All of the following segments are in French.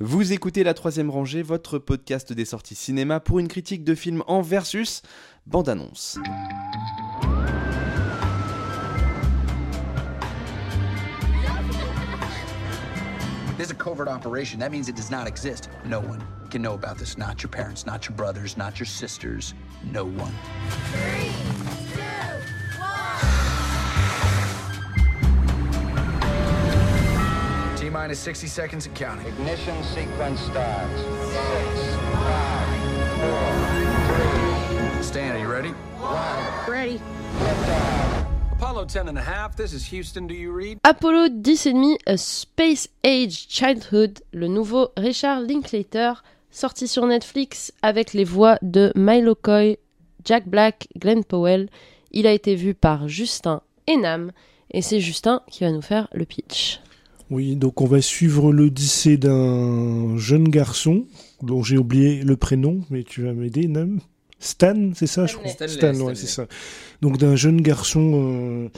Vous écoutez La Troisième Rangée, votre podcast des sorties cinéma pour une critique de film en versus bande-annonce. This is a covert operation. That means it does not exist. No one can know about this. Not your parents, not your brothers, not your sisters. No one. Minus 60 seconds and counting. Ignition sequence starts. Six, five, four, Stan, are you ready? Ready. Apollo 10 and a half. This is Houston. Do you read? Apollo 10,5 A Space Age Childhood, le nouveau Richard Linklater, sorti sur Netflix avec les voix de Milo Coy, Jack Black, Glenn Powell. Il a été vu par Justin Enam et c'est Justin qui va nous faire le pitch. Oui, donc on va suivre l'odyssée d'un jeune garçon dont j'ai oublié le prénom, mais tu vas m'aider, Nam? Stan, c'est ça, je crois? Stanley. Stan, ouais, c'est ça. Donc d'un jeune garçon, euh,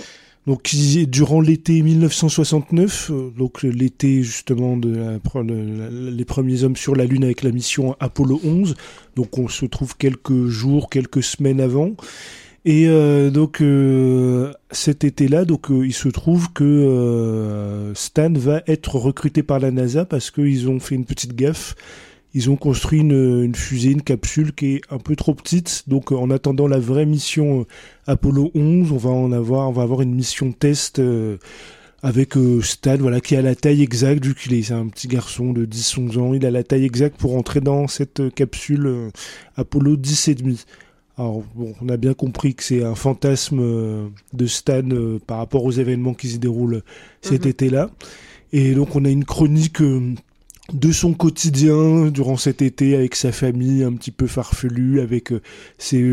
donc qui durant l'été 1969, euh, donc l'été justement de la pre- de la- les premiers hommes sur la Lune avec la mission Apollo 11. Donc on se trouve quelques jours, quelques semaines avant. Et euh, donc euh, cet été-là, donc euh, il se trouve que euh, Stan va être recruté par la NASA parce qu'ils ont fait une petite gaffe. Ils ont construit une, fusée, une capsule qui est un peu trop petite. Donc en attendant la vraie mission euh, Apollo 11, on va en avoir, on va avoir une mission test avec Stan, voilà, qui a la taille exacte vu qu'il est un petit garçon de 10-11 ans. Il a la taille exacte pour entrer dans cette capsule Apollo 10 et demi. Alors bon, on a bien compris que c'est un fantasme euh, de Stan euh, par rapport aux événements qui se déroulent cet Mhm. été-là. Et donc on a une chronique euh, de son quotidien durant cet été avec sa famille un petit peu farfelue, avec ses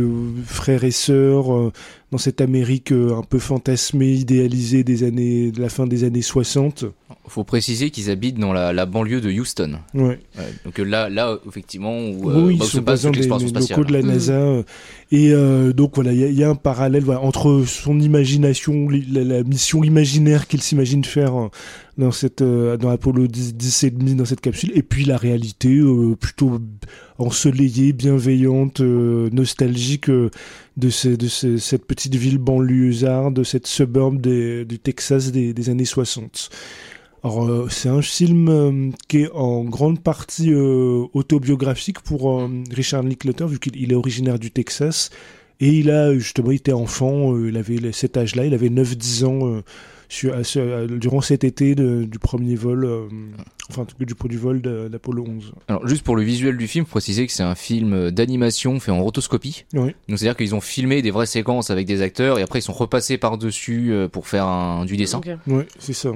frères et sœurs dans cette Amérique euh, un peu fantasmée, idéalisée des années, de la fin des années 60. Faut préciser qu'ils habitent dans la, la banlieue de Houston. Ouais. Ouais, donc euh, là, là effectivement, où, Oui, euh, oui, bah, ils où se passe des, spatiale. locaux de la. NASA. euh, Et euh, donc voilà, il y, a- il y a un parallèle voilà, entre son imagination, la, la mission imaginaire qu'il s'imagine faire euh, dans cette euh, dans Apollo 10, 10 et demi dans cette capsule, et puis la réalité euh, plutôt ensoleillée, bienveillante, euh, nostalgique euh, de, ce- de ce- cette petite ville banlieusarde, de cette suburb des- du Texas des, des années 60. Alors, euh, c'est un film euh, qui est en grande partie euh, autobiographique pour Richard Linklater, vu qu'il il est originaire du Texas. Et il a justement été enfant, euh, il avait cet âge-là, il avait 9-10 ans euh, sur, à ce- à- durant cet été de- du premier vol, euh, enfin du, du, vol de- d'Apollo 11. Alors juste pour le visuel du film, faut préciser que c'est un film d'animation fait en rotoscopie. Oui. Donc c'est-à-dire qu'ils ont filmé des vraies séquences avec des acteurs et après ils sont repassés par dessus pour faire un, du dessin. Ok. Ouais, c'est ça.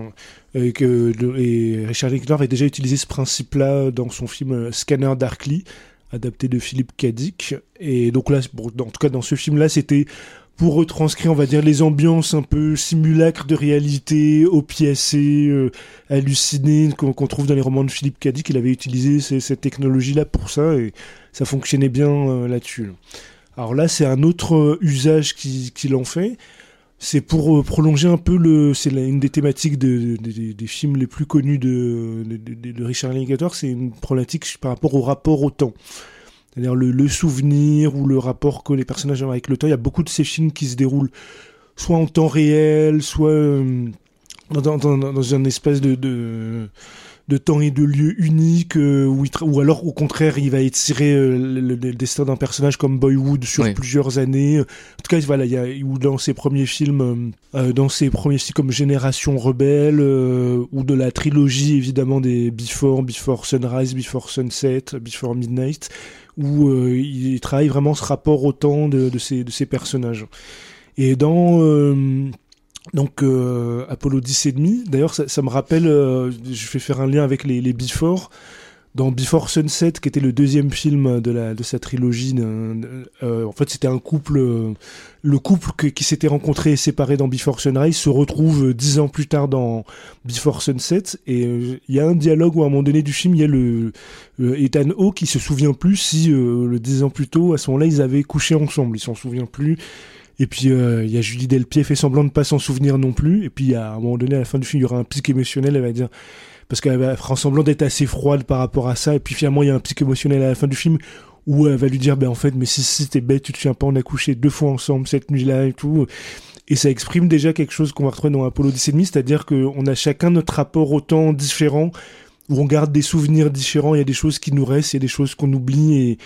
Et, que, et Richard Linklater avait déjà utilisé ce principe-là dans son film Scanner Darkly, adapté de Philippe Cadic. Et donc là, en tout cas dans ce film-là, c'était pour retranscrire, on va dire, les ambiances un peu simulacres de réalité, opiacées, euh, hallucinées, qu'on trouve dans les romans de Philippe Cadic. Il avait utilisé cette technologie-là pour ça, et ça fonctionnait bien euh, là-dessus. Alors là, c'est un autre euh, usage qui- qu'il en fait. C'est pour euh, prolonger un peu le. C'est une des thématiques de- de- de- des films les plus connus de, Richard Linklater. C'est une problématique par rapport au rapport au temps. C'est-à-dire le, souvenir ou le rapport que les personnages ont avec le temps. Il y a beaucoup de ces films qui se déroulent soit en temps réel, soit euh, dans, dans, dans, dans un espèce de, de temps et de lieu unique, euh, où il ou alors au contraire il va étirer euh, le, le- le destin d'un personnage comme Boyhood sur Oui. plusieurs années. En tout cas, voilà, il y a ou dans ses premiers films, euh, dans ses premiers films comme Génération Rebelle, euh, ou de la trilogie évidemment des Before, Before Sunrise, Before Sunset, Before Midnight, où euh, il travaille vraiment ce rapport au temps de, de, ces, de ces personnages. Et dans euh, donc euh, Apollo 10 et demi, d'ailleurs ça, ça me rappelle, euh, je vais faire un lien avec les, les Before. Dans Before Sunset, qui était le deuxième film de, la, de sa trilogie, euh, en fait c'était un couple, euh, le couple qui s'était rencontré et séparé dans Before Sunrise se retrouve euh, dix ans plus tard dans Before Sunset. Et euh, il y a un dialogue où à un moment donné du film il y a le Ethan Hawke qui se souvient plus si le dix ans plus tôt à ce moment-là ils avaient couché ensemble, il s'en souvient plus Et puis euh, il y a Julie Delpierre fait semblant de pas s'en souvenir non plus. Et puis à un moment donné, à la fin du film, il y aura un pic émotionnel. Elle va dire parce qu'elle va faire semblant d'être assez froide par rapport à ça, et puis finalement il y a un pic émotionnel à la fin du film où elle va lui dire ben en fait mais si si t'es bête tu te souviens pas on a couché deux fois ensemble cette nuit-là et tout et ça exprime déjà quelque chose qu'on va retrouver dans Apollo 10 et demi c'est-à-dire qu'on a chacun notre rapport au temps différent où on garde des souvenirs différents il y a des choses qui nous restent il y a des choses qu'on oublie et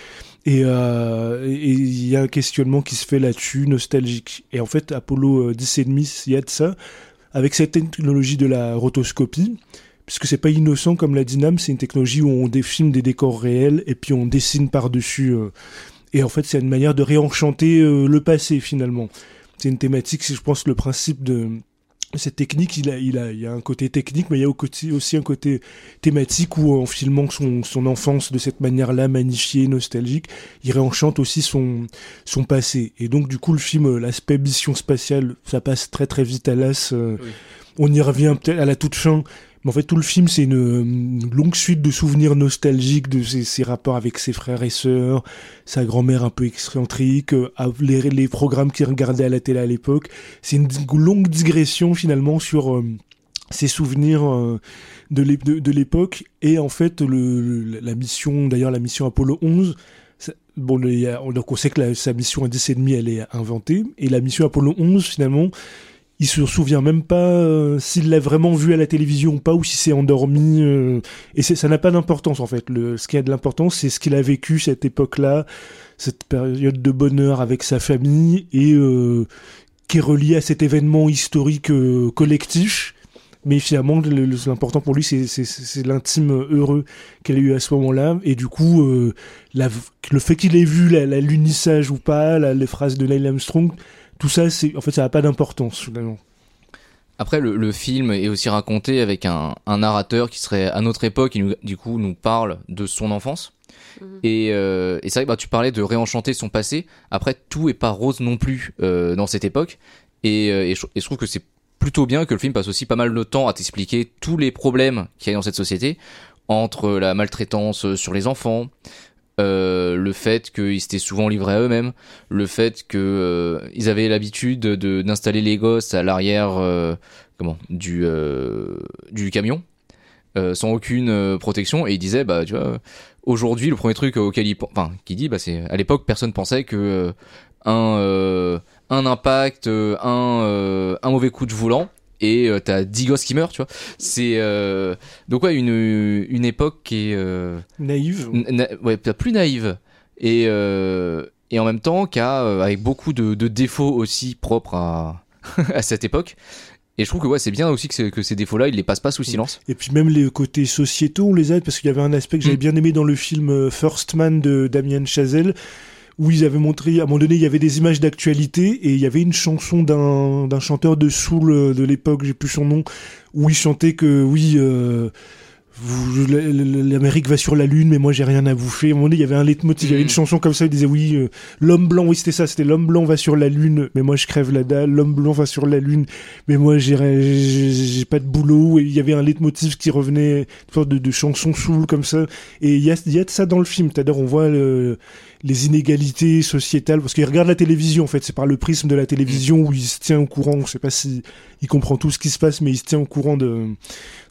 et euh, il y a un questionnement qui se fait là-dessus nostalgique et en fait Apollo euh, 10 et il y a de ça avec cette technologie de la rotoscopie puisque c'est pas innocent comme la Dynam, c'est une technologie où on défilme des décors réels et puis on dessine par-dessus. euh, et en fait, c'est une manière de réenchanter euh, le passé finalement. C'est une thématique, c'est je pense le principe de cette technique, il a, il a, il y a un côté technique, mais il y a aussi un côté thématique où en filmant son, son enfance de cette manière-là, magnifiée, nostalgique, il réenchante aussi son, son passé. Et donc du coup, le film, euh, l'aspect mission spatiale, ça passe très très vite à l'as. euh, Oui. On y revient peut-être à la toute fin. Mais en fait, tout le film, c'est une, longue suite de souvenirs nostalgiques de ses, rapports avec ses frères et sœurs, sa grand-mère un peu excentrique, euh, les, programmes qu'il regardait à la télé à l'époque. C'est une longue digression finalement sur euh, ses souvenirs euh, de l'ép- de- de l'époque. Et en fait, la mission, d'ailleurs la mission Apollo 11, ça- Bon, donc on sait que sa mission 10 et demi, elle est inventée. Et la mission Apollo 11, finalement, il se souvient même pas euh, s'il l'a vraiment vu à la télévision ou pas, ou si c'est endormi. euh, et ça n'a pas d'importance, en fait. Ce qui a de l'importance, c'est ce qu'il a vécu cette époque-là, cette période de bonheur avec sa famille, et euh, qui est relié à cet événement historique collectif. Mais finalement, le- le- l'important pour lui, c'est- l'intime heureux qu'elle a eu à ce moment-là. Et du coup, le fait qu'il ait vu l'unissage ou pas, les phrases de Neil Armstrong, tout ça, c'est en fait, ça n'a pas d'importance finalement. Après, le, le film est aussi raconté avec un, un narrateur qui serait à notre époque, qui nous, du coup nous parle de son enfance. Mhm. Et, euh, et c'est vrai que bah, tu parlais de réenchanter son passé. Après, tout est pas rose non plus euh, dans cette époque. Et, euh, et, je, et je trouve que c'est plutôt bien que le film passe aussi pas mal de temps à t'expliquer tous les problèmes qu'il y a dans cette société, entre la maltraitance sur les enfants, euh, le fait qu'ils s'étaient souvent livrés à eux-mêmes, le fait que euh, ils avaient l'habitude de d'installer les gosses à l'arrière euh, comment du du camion sans aucune protection. Et il disait bah tu vois aujourd'hui le premier truc auquel il enfin qui dit bah c'est à l'époque personne pensait que un un impact un un mauvais coup de volant et euh, t'as 10 gosses qui meurent tu vois c'est euh, donc ouais une une époque qui est euh, Naïve. Na- ouais, plus naïve et euh, et en même temps qui a avec beaucoup de, de défauts aussi propres à à cette époque et je trouve que ouais c'est bien aussi que, que ces défauts là ils les passent pas sous silence Et puis même les côtés sociétaux, on les aide parce qu'il y avait un aspect que j'avais Mm. bien aimé dans le film First Man de Damien Chazelle où ils avaient montré, à un moment donné, il y avait des images d'actualité et il y avait une chanson d'un chanteur de soul euh, de l'époque, j'ai plus son nom, où il chantait que oui, euh, l'Amérique va sur la lune, mais moi j'ai rien à bouffer. À un moment donné, il y avait un leitmotiv, il y avait une Mm. chanson comme ça, il disait oui, euh, l'homme blanc, oui c'était ça, c'était l'homme blanc va sur la lune, mais moi je crève la dalle, l'homme blanc va sur la lune, mais moi j'ai pas de boulot. Et il y avait un leitmotiv qui revenait une sorte de, de chanson soul comme ça. Et il y a, il y a de ça dans le film. C'est-à-dire on voit le- les inégalités sociétales parce qu'il regarde la télévision en fait. C'est par le prisme de la télévision où il se tient au courant. On sait pas si il comprend tout ce qui se passe mais il se tient au courant de,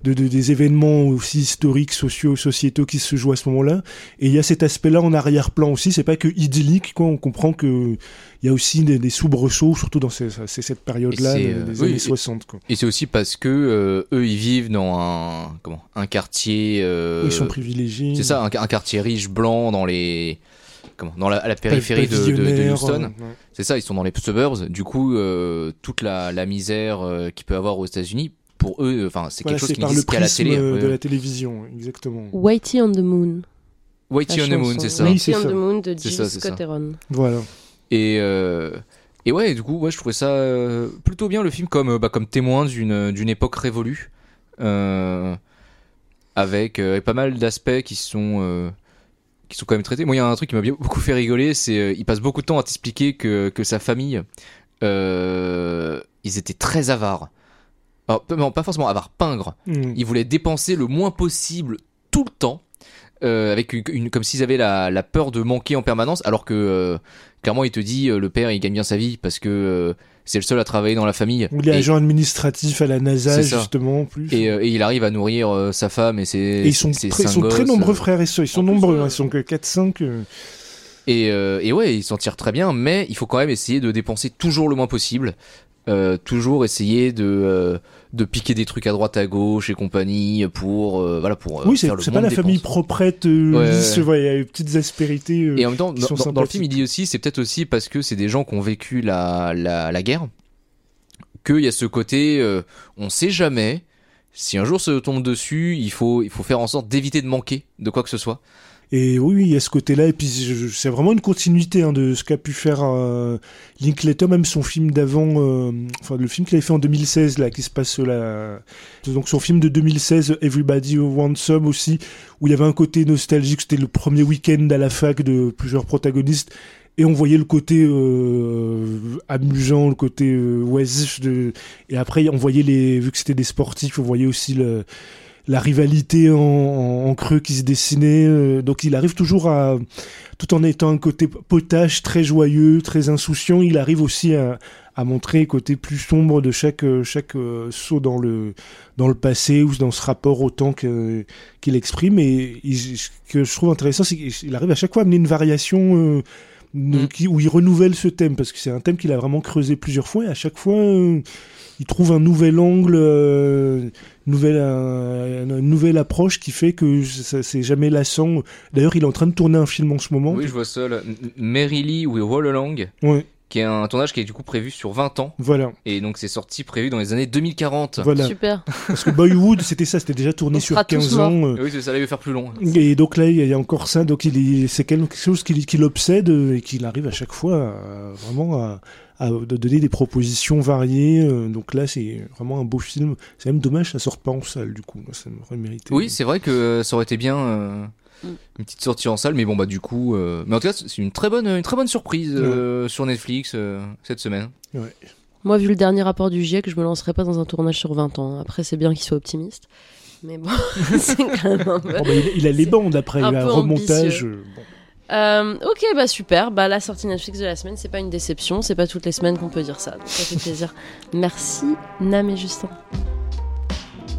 de, de- des événements aussi historiques sociaux sociétaux qui se jouent à ce moment-là et il y a cet aspect-là en arrière-plan aussi c'est pas que idyllique quoi on comprend que il y a aussi des, des soubresauts surtout dans ces- cette période-là des, des oui, années et- 60 quoi. et c'est aussi parce que euh, eux ils vivent dans un comment un quartier euh, ils sont privilégiés c'est ça un, un quartier riche blanc dans les comment dans la, à la périphérie de, de, Houston euh, ouais. C'est ça, ils sont dans les suburbs. Du coup, euh, toute la, la misère qu'il peut avoir aux États-Unis, pour eux, enfin, c'est Voilà, quelque chose le disent qu'à la télé. euh, ouais. de la télévision, exactement. Whitey on the Moon. Whitey la on the Moon, c'est ça. Oui, Whitey on the Moon de C'est Jill ça, c'est Scott. Heron. Voilà. Et euh, et ouais, du coup, ouais, je trouvais ça euh, plutôt bien le film comme euh, bah, comme témoin d'une d'une époque révolue, euh, avec euh, pas mal d'aspects qui sont euh, qui sont quand même traités. Moi, il y a un truc qui m'a beaucoup fait rigoler, c'est euh, il passe beaucoup de temps à t'expliquer que que sa famille, euh, ils étaient très avares. Alors, pas- non, pas forcément avares, pingres. Mm. Ils voulaient dépenser le moins possible tout le temps, euh, avec une, une- comme s'ils avaient la, la peur de manquer en permanence, alors que euh, clairement il te dit euh, le père il gagne bien sa vie parce que c'est le seul à travailler dans la famille. Il est Et- agent administratif à la NASA, justement, en plus. Et, et il arrive à nourrir sa femme et ses, Et ils sont, ses très, ils nombreux frères et sœurs. Ils sont plus, nombreux, hein, ils sont que 4-5. euh. Et, et ouais, il s'en tire très bien, mais il faut quand même essayer de dépenser toujours le moins possible. Euh, toujours essayer de, euh, de piquer des trucs à droite à gauche et compagnie pour euh, voilà pour euh, oui, c'est pas la famille proprette, euh, Ouais, lisse, ouais. ouais, il y a des petites aspérités. euh, Et en même temps, dans, le film, il dit aussi, c'est peut-être aussi parce que c'est des gens qui ont vécu la, la, la guerre, qu'il y a ce côté, euh, on sait jamais. Si un jour ça tombe dessus, il faut, il faut faire en sorte d'éviter de manquer de quoi que ce soit. Et oui, il y a ce côté-là. Et puis, c'est vraiment une continuité hein, de ce qu'a pu faire euh, Linklater, même son film d'avant, euh, enfin, le film qu'il avait fait en 2016, là, qui se passe là. Donc, son film de 2016, Everybody Wants Some aussi, où il y avait un côté nostalgique. C'était le premier week-end à la fac de plusieurs protagonistes. Et on voyait le côté euh, amusant, le côté euh, oisif. De... Et après, on voyait les, vu que c'était des sportifs, on voyait aussi le, la rivalité en, en- en creux qui se dessinait. euh, donc il arrive toujours à, tout en étant un côté potage très joyeux, très insouciant, il arrive aussi à, à montrer le côté plus sombre de chaque euh, chaque euh, saut dans le dans le passé ou dans ce rapport au temps qu'il exprime. Et il- ce que je trouve intéressant, c'est qu'il arrive à chaque fois à amener une variation. euh, de- Mm. qui, où il renouvelle ce thème parce que c'est un thème qu'il a vraiment creusé plusieurs fois et à chaque fois euh, il trouve un nouvel angle, euh, nouvelle, euh, une nouvelle approche qui fait que ça- c'est jamais lassant. D'ailleurs, il est en train de tourner un film en ce moment. Oui, je vois ça. Mary Lee We Roll Along, Ouais, qui est un tournage qui est du coup prévu sur 20 ans. voilà, Et donc c'est sorti prévu dans les années 2040. voilà. Super. Parce que Boyhood, c'était ça, c'était déjà tourné On sur sera tous 15 ans. euh, Et Oui, c'est ça, là, il veut faire plus long. Et donc là, il y a encore ça, donc c'est quelque chose qui, qui l'obsède euh, et qu'il arrive à chaque fois à- vraiment à, donner des propositions variées. euh, Donc là, c'est vraiment un beau film. C'est même dommage ça sorte pas en salle, du coup. Ça m'aurait mérité. Oui, c'est vrai que ça aurait été bien euh, Mm. une petite sortie en salle, mais bon bah du coup, euh, mais en tout cas c'est une très bonne, une très bonne surprise euh, sur Netflix euh, cette semaine. Moi, vu le dernier rapport du GIEC, je me lancerai pas dans un tournage sur 20 ans. Après, c'est bien qu'il soit optimiste. Mais bon, c'est quand même un peu. Oh, bah, il, il a les bandes après, Un il a un remontage. bon. Euh, ok, bah super. Bah la sortie Netflix de la semaine, c'est pas une déception. C'est pas toutes les semaines qu'on peut dire ça. Donc ça fait plaisir. Merci Nam et Justin.